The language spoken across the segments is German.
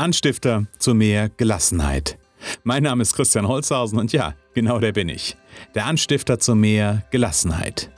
Anstifter zu mehr Gelassenheit. Mein Name ist Christian Holzhausen und ja, genau der bin ich. Der Anstifter zu mehr Gelassenheit.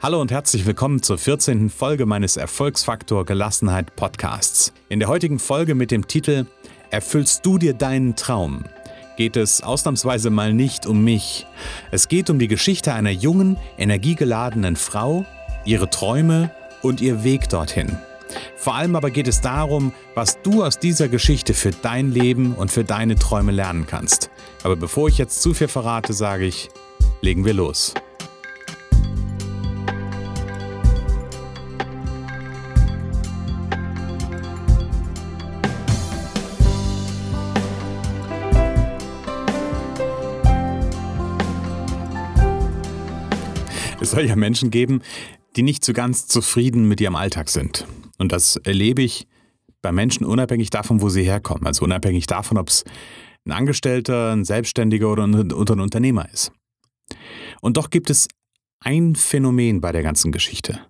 Hallo und herzlich willkommen zur 14. Folge meines Erfolgsfaktor Gelassenheit Podcasts. In der heutigen Folge mit dem Titel Erfüllst du dir deinen Traum? geht es ausnahmsweise mal nicht um mich. Es geht um die Geschichte einer jungen, energiegeladenen Frau, ihre Träume und ihr Weg dorthin. Vor allem aber geht es darum, was du aus dieser Geschichte für dein Leben und für deine Träume lernen kannst. Aber bevor ich jetzt zu viel verrate, sage ich, legen wir los. Es soll ja Menschen geben, die nicht so ganz zufrieden mit ihrem Alltag sind. Und das erlebe ich bei Menschen unabhängig davon, wo sie herkommen. Also unabhängig davon, ob es ein Angestellter, ein Selbstständiger oder ein, oder ein Unternehmer ist. Und doch gibt es ein Phänomen bei der ganzen Geschichte.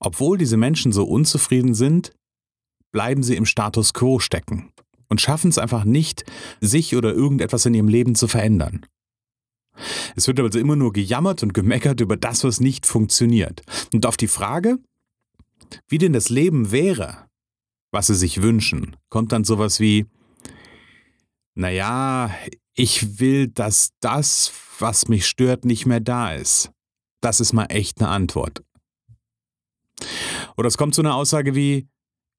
Obwohl diese Menschen so unzufrieden sind, bleiben sie im Status quo stecken und schaffen es einfach nicht, sich oder irgendetwas in ihrem Leben zu verändern. Es wird also immer nur gejammert und gemeckert über das, was nicht funktioniert. Und auf die Frage, wie denn das Leben wäre, was sie sich wünschen, kommt dann sowas wie, naja, ich will, dass das, was mich stört, nicht mehr da ist. Das ist mal echt eine Antwort. Oder es kommt so eine Aussage wie,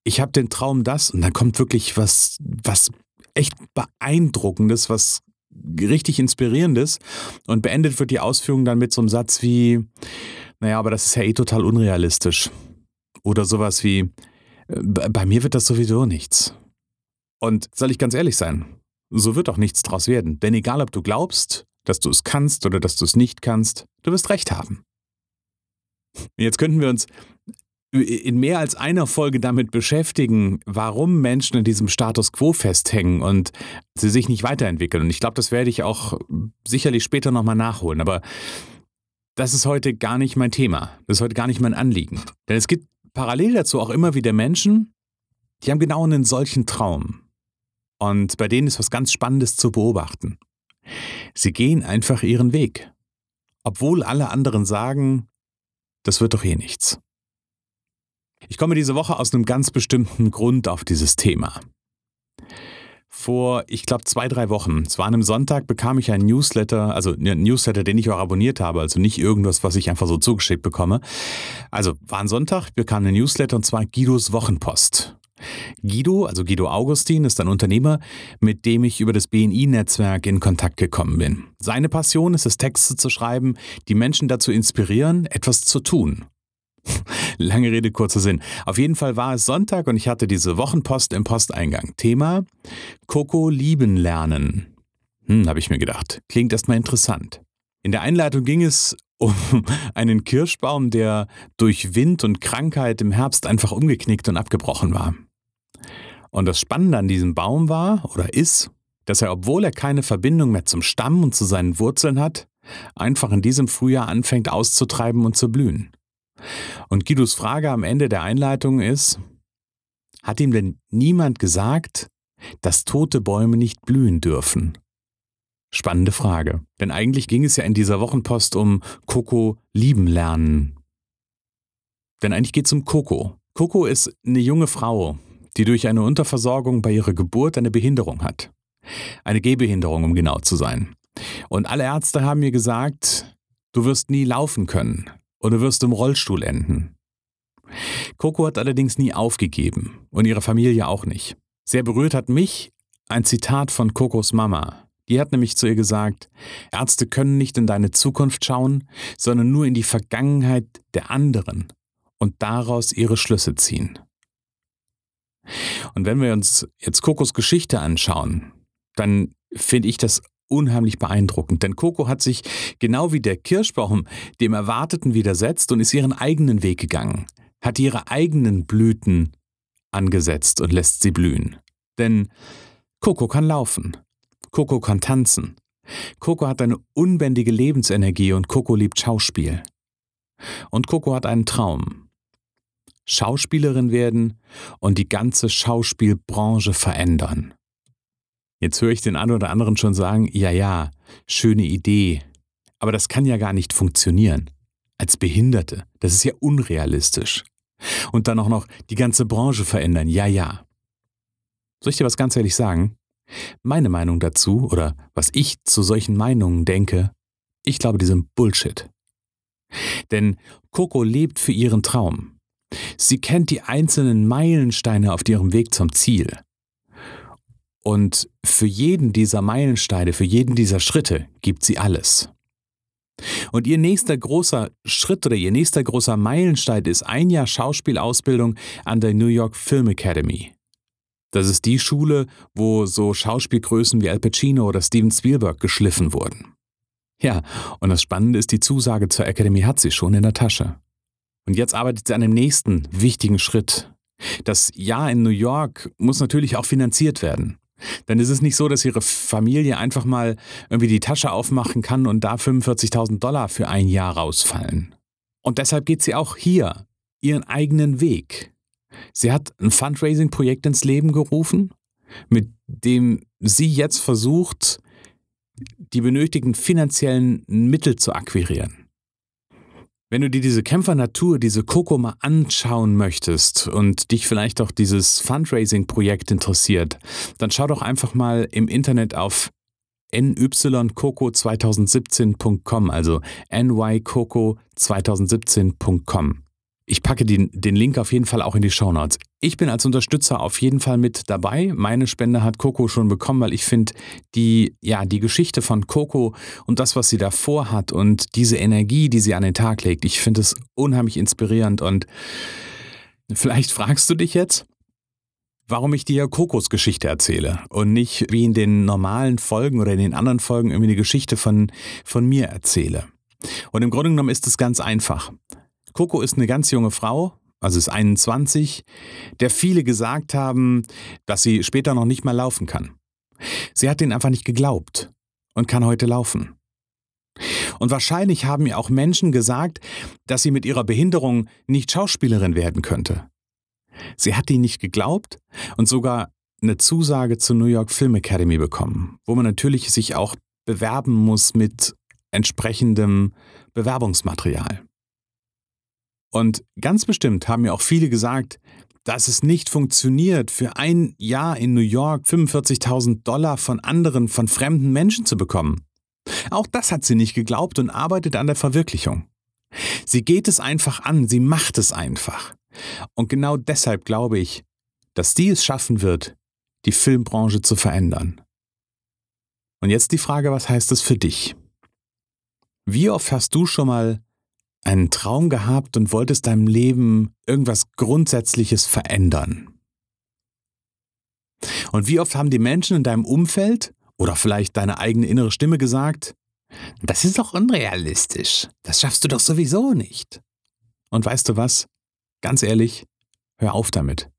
ich habe den Traum das und dann kommt wirklich was, was echt beeindruckendes, was richtig inspirierendes und beendet wird die Ausführung dann mit so einem Satz wie, naja, aber das ist ja eh total unrealistisch. Oder sowas wie, äh, bei mir wird das sowieso nichts. Und soll ich ganz ehrlich sein, so wird auch nichts draus werden. Denn egal, ob du glaubst, dass du es kannst oder dass du es nicht kannst, du wirst recht haben. Jetzt könnten wir uns in mehr als einer Folge damit beschäftigen, warum Menschen in diesem Status quo festhängen und sie sich nicht weiterentwickeln. Und ich glaube, das werde ich auch sicherlich später nochmal nachholen. Aber das ist heute gar nicht mein Thema. Das ist heute gar nicht mein Anliegen. Denn es gibt parallel dazu auch immer wieder Menschen, die haben genau einen solchen Traum. Und bei denen ist was ganz Spannendes zu beobachten. Sie gehen einfach ihren Weg. Obwohl alle anderen sagen, das wird doch eh nichts. Ich komme diese Woche aus einem ganz bestimmten Grund auf dieses Thema. Vor, ich glaube, zwei, drei Wochen, es war an einem Sonntag, bekam ich einen Newsletter, also einen Newsletter, den ich auch abonniert habe, also nicht irgendwas, was ich einfach so zugeschickt bekomme. Also war ein Sonntag, ich bekam einen Newsletter und zwar Guidos Wochenpost. Guido, also Guido Augustin, ist ein Unternehmer, mit dem ich über das BNI-Netzwerk in Kontakt gekommen bin. Seine Passion ist es, Texte zu schreiben, die Menschen dazu inspirieren, etwas zu tun. Lange Rede, kurzer Sinn. Auf jeden Fall war es Sonntag und ich hatte diese Wochenpost im Posteingang. Thema Coco lieben lernen. Hm, habe ich mir gedacht. Klingt erstmal interessant. In der Einleitung ging es um einen Kirschbaum, der durch Wind und Krankheit im Herbst einfach umgeknickt und abgebrochen war. Und das Spannende an diesem Baum war oder ist, dass er, obwohl er keine Verbindung mehr zum Stamm und zu seinen Wurzeln hat, einfach in diesem Frühjahr anfängt auszutreiben und zu blühen. Und Guidos Frage am Ende der Einleitung ist, hat ihm denn niemand gesagt, dass tote Bäume nicht blühen dürfen? Spannende Frage. Denn eigentlich ging es ja in dieser Wochenpost um Coco lieben lernen. Denn eigentlich geht es um Coco. Coco ist eine junge Frau, die durch eine Unterversorgung bei ihrer Geburt eine Behinderung hat. Eine Gehbehinderung, um genau zu sein. Und alle Ärzte haben mir gesagt, du wirst nie laufen können und du wirst im Rollstuhl enden. Coco hat allerdings nie aufgegeben und ihre Familie auch nicht. Sehr berührt hat mich ein Zitat von Cocos Mama. Die hat nämlich zu ihr gesagt, Ärzte können nicht in deine Zukunft schauen, sondern nur in die Vergangenheit der anderen und daraus ihre Schlüsse ziehen. Und wenn wir uns jetzt Cocos Geschichte anschauen, dann finde ich das unheimlich beeindruckend, denn Coco hat sich genau wie der Kirschbaum dem Erwarteten widersetzt und ist ihren eigenen Weg gegangen, hat ihre eigenen Blüten angesetzt und lässt sie blühen. Denn Coco kann laufen, Coco kann tanzen, Coco hat eine unbändige Lebensenergie und Coco liebt Schauspiel. Und Coco hat einen Traum. Schauspielerin werden und die ganze Schauspielbranche verändern. Jetzt höre ich den einen oder anderen schon sagen, ja, ja, schöne Idee, aber das kann ja gar nicht funktionieren. Als Behinderte, das ist ja unrealistisch. Und dann auch noch die ganze Branche verändern, ja, ja. Soll ich dir was ganz ehrlich sagen? Meine Meinung dazu oder was ich zu solchen Meinungen denke, ich glaube, die sind Bullshit. Denn Coco lebt für ihren Traum. Sie kennt die einzelnen Meilensteine auf ihrem Weg zum Ziel. Und für jeden dieser Meilensteine, für jeden dieser Schritte gibt sie alles. Und ihr nächster großer Schritt oder ihr nächster großer Meilenstein ist ein Jahr Schauspielausbildung an der New York Film Academy. Das ist die Schule, wo so Schauspielgrößen wie Al Pacino oder Steven Spielberg geschliffen wurden. Ja, und das Spannende ist, die Zusage zur Academy hat sie schon in der Tasche. Und jetzt arbeitet sie an dem nächsten wichtigen Schritt. Das Jahr in New York muss natürlich auch finanziert werden. Denn es ist nicht so, dass ihre Familie einfach mal irgendwie die Tasche aufmachen kann und da 45.000 Dollar für ein Jahr rausfallen. Und deshalb geht sie auch hier ihren eigenen Weg. Sie hat ein Fundraising-Projekt ins Leben gerufen, mit dem sie jetzt versucht, die benötigten finanziellen Mittel zu akquirieren. Wenn du dir diese Kämpfernatur, diese Coco mal anschauen möchtest und dich vielleicht auch dieses Fundraising-Projekt interessiert, dann schau doch einfach mal im Internet auf nycoco2017.com, also nycoco2017.com. Ich packe den, den Link auf jeden Fall auch in die Show Notes. Ich bin als Unterstützer auf jeden Fall mit dabei. Meine Spende hat Coco schon bekommen, weil ich finde, die, ja, die Geschichte von Coco und das, was sie davor hat und diese Energie, die sie an den Tag legt, ich finde es unheimlich inspirierend. Und vielleicht fragst du dich jetzt, warum ich dir Kokos Geschichte erzähle und nicht wie in den normalen Folgen oder in den anderen Folgen irgendwie eine Geschichte von, von mir erzähle. Und im Grunde genommen ist es ganz einfach. Coco ist eine ganz junge Frau, also ist 21, der viele gesagt haben, dass sie später noch nicht mal laufen kann. Sie hat ihnen einfach nicht geglaubt und kann heute laufen. Und wahrscheinlich haben ihr auch Menschen gesagt, dass sie mit ihrer Behinderung nicht Schauspielerin werden könnte. Sie hat ihnen nicht geglaubt und sogar eine Zusage zur New York Film Academy bekommen, wo man natürlich sich auch bewerben muss mit entsprechendem Bewerbungsmaterial. Und ganz bestimmt haben mir auch viele gesagt, dass es nicht funktioniert, für ein Jahr in New York 45.000 Dollar von anderen, von fremden Menschen zu bekommen. Auch das hat sie nicht geglaubt und arbeitet an der Verwirklichung. Sie geht es einfach an, sie macht es einfach. Und genau deshalb glaube ich, dass die es schaffen wird, die Filmbranche zu verändern. Und jetzt die Frage, was heißt das für dich? Wie oft hast du schon mal einen Traum gehabt und wolltest deinem Leben irgendwas Grundsätzliches verändern. Und wie oft haben die Menschen in deinem Umfeld oder vielleicht deine eigene innere Stimme gesagt, das ist doch unrealistisch, das schaffst du doch sowieso nicht. Und weißt du was? Ganz ehrlich, hör auf damit.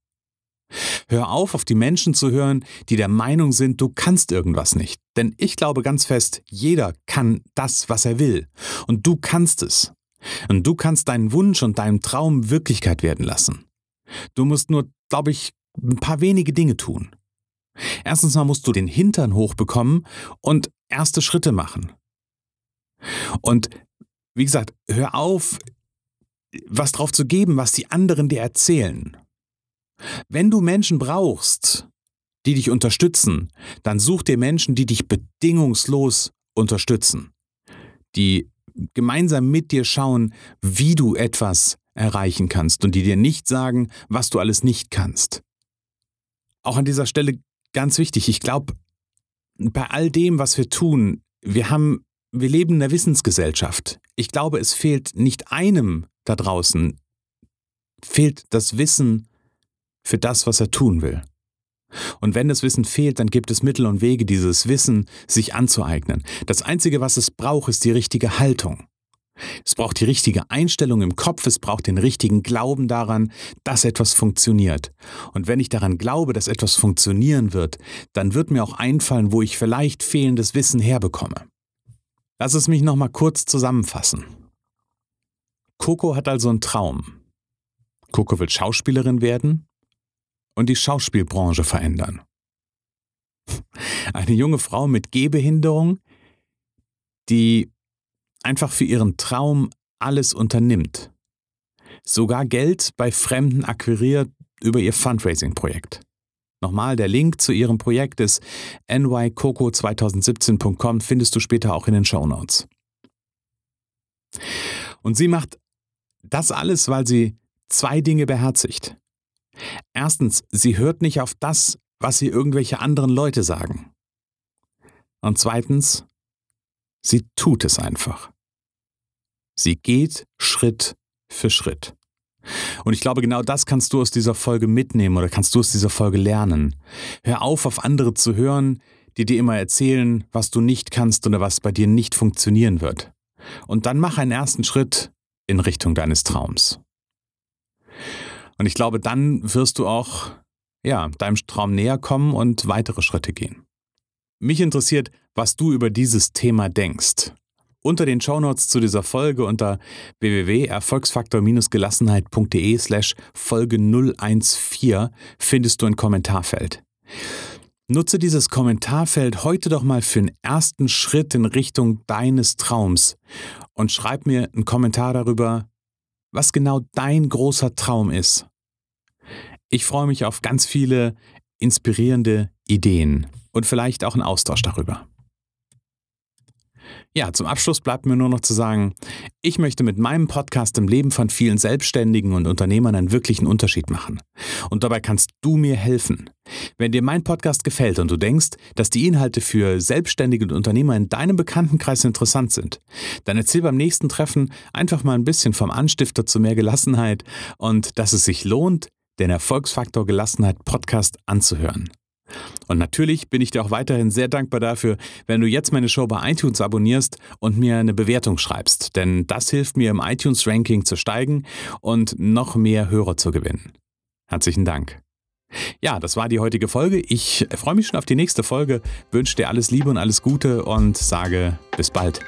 Hör auf, auf die Menschen zu hören, die der Meinung sind, du kannst irgendwas nicht. Denn ich glaube ganz fest, jeder kann das, was er will. Und du kannst es. Und du kannst deinen Wunsch und deinen Traum Wirklichkeit werden lassen. Du musst nur, glaube ich, ein paar wenige Dinge tun. Erstens mal musst du den Hintern hochbekommen und erste Schritte machen. Und wie gesagt, hör auf, was drauf zu geben, was die anderen dir erzählen. Wenn du Menschen brauchst, die dich unterstützen, dann such dir Menschen, die dich bedingungslos unterstützen, die gemeinsam mit dir schauen, wie du etwas erreichen kannst und die dir nicht sagen, was du alles nicht kannst. Auch an dieser Stelle ganz wichtig, ich glaube, bei all dem, was wir tun, wir haben, wir leben in der Wissensgesellschaft. Ich glaube, es fehlt nicht einem da draußen, fehlt das Wissen für das, was er tun will. Und wenn das Wissen fehlt, dann gibt es Mittel und Wege, dieses Wissen sich anzueignen. Das Einzige, was es braucht, ist die richtige Haltung. Es braucht die richtige Einstellung im Kopf, es braucht den richtigen Glauben daran, dass etwas funktioniert. Und wenn ich daran glaube, dass etwas funktionieren wird, dann wird mir auch einfallen, wo ich vielleicht fehlendes Wissen herbekomme. Lass es mich nochmal kurz zusammenfassen. Coco hat also einen Traum. Coco will Schauspielerin werden und die Schauspielbranche verändern. Eine junge Frau mit Gehbehinderung, die einfach für ihren Traum alles unternimmt. Sogar Geld bei Fremden akquiriert über ihr Fundraising-Projekt. Nochmal, der Link zu ihrem Projekt ist nycoco2017.com, findest du später auch in den Show Notes. Und sie macht das alles, weil sie zwei Dinge beherzigt. Erstens, sie hört nicht auf das, was ihr irgendwelche anderen Leute sagen. Und zweitens, sie tut es einfach. Sie geht Schritt für Schritt. Und ich glaube, genau das kannst du aus dieser Folge mitnehmen oder kannst du aus dieser Folge lernen. Hör auf, auf andere zu hören, die dir immer erzählen, was du nicht kannst oder was bei dir nicht funktionieren wird. Und dann mach einen ersten Schritt in Richtung deines Traums. Und ich glaube, dann wirst du auch ja, deinem Traum näher kommen und weitere Schritte gehen. Mich interessiert, was du über dieses Thema denkst. Unter den Shownotes zu dieser Folge unter www.erfolgsfaktor-gelassenheit.de slash Folge 014 findest du ein Kommentarfeld. Nutze dieses Kommentarfeld heute doch mal für einen ersten Schritt in Richtung deines Traums und schreib mir einen Kommentar darüber, was genau dein großer Traum ist. Ich freue mich auf ganz viele inspirierende Ideen und vielleicht auch einen Austausch darüber. Ja, zum Abschluss bleibt mir nur noch zu sagen, ich möchte mit meinem Podcast im Leben von vielen Selbstständigen und Unternehmern einen wirklichen Unterschied machen. Und dabei kannst du mir helfen. Wenn dir mein Podcast gefällt und du denkst, dass die Inhalte für Selbstständige und Unternehmer in deinem Bekanntenkreis interessant sind, dann erzähl beim nächsten Treffen einfach mal ein bisschen vom Anstifter zu mehr Gelassenheit und dass es sich lohnt, den Erfolgsfaktor Gelassenheit Podcast anzuhören. Und natürlich bin ich dir auch weiterhin sehr dankbar dafür, wenn du jetzt meine Show bei iTunes abonnierst und mir eine Bewertung schreibst, denn das hilft mir im iTunes-Ranking zu steigen und noch mehr Hörer zu gewinnen. Herzlichen Dank. Ja, das war die heutige Folge. Ich freue mich schon auf die nächste Folge, wünsche dir alles Liebe und alles Gute und sage bis bald.